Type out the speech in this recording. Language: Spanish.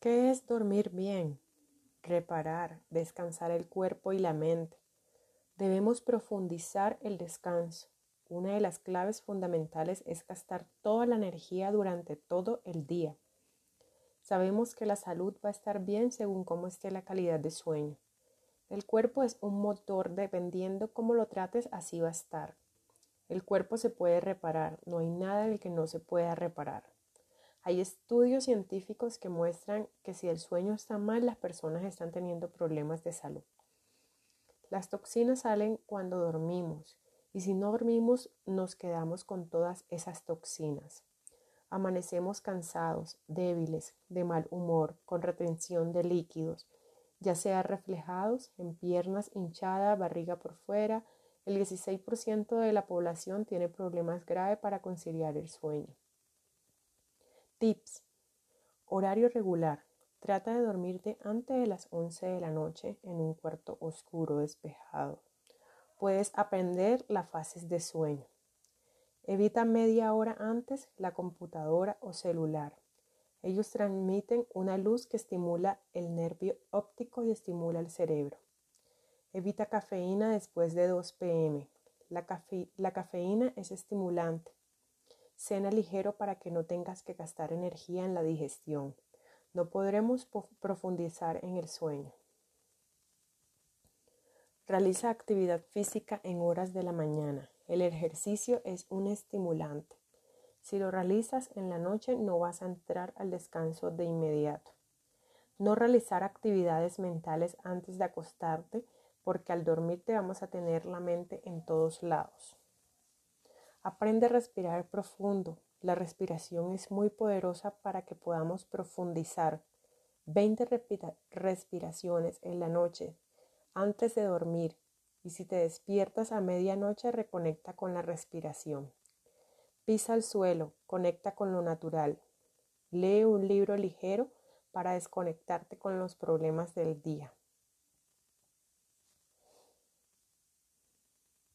¿Qué es dormir bien? Reparar, descansar el cuerpo y la mente. Debemos profundizar el descanso. Una de las claves fundamentales es gastar toda la energía durante todo el día. Sabemos que la salud va a estar bien según cómo esté la calidad de sueño. El cuerpo es un motor, dependiendo cómo lo trates, así va a estar. El cuerpo se puede reparar, no hay nada en el que no se pueda reparar. Hay estudios científicos que muestran que si el sueño está mal, las personas están teniendo problemas de salud. Las toxinas salen cuando dormimos y si no dormimos nos quedamos con todas esas toxinas. Amanecemos cansados, débiles, de mal humor, con retención de líquidos, ya sea reflejados en piernas hinchadas, barriga por fuera. El 16% de la población tiene problemas graves para conciliar el sueño. Tips. Horario regular. Trata de dormirte antes de las 11 de la noche en un cuarto oscuro despejado. Puedes aprender las fases de sueño. Evita media hora antes la computadora o celular. Ellos transmiten una luz que estimula el nervio óptico y estimula el cerebro. Evita cafeína después de 2 pm. La, la cafeína es estimulante. Cena ligero para que no tengas que gastar energía en la digestión. No podremos profundizar en el sueño. Realiza actividad física en horas de la mañana. El ejercicio es un estimulante. Si lo realizas en la noche no vas a entrar al descanso de inmediato. No realizar actividades mentales antes de acostarte porque al dormir te vamos a tener la mente en todos lados. Aprende a respirar profundo. La respiración es muy poderosa para que podamos profundizar 20 respiraciones en la noche antes de dormir y si te despiertas a medianoche reconecta con la respiración. Pisa el suelo, conecta con lo natural. Lee un libro ligero para desconectarte con los problemas del día.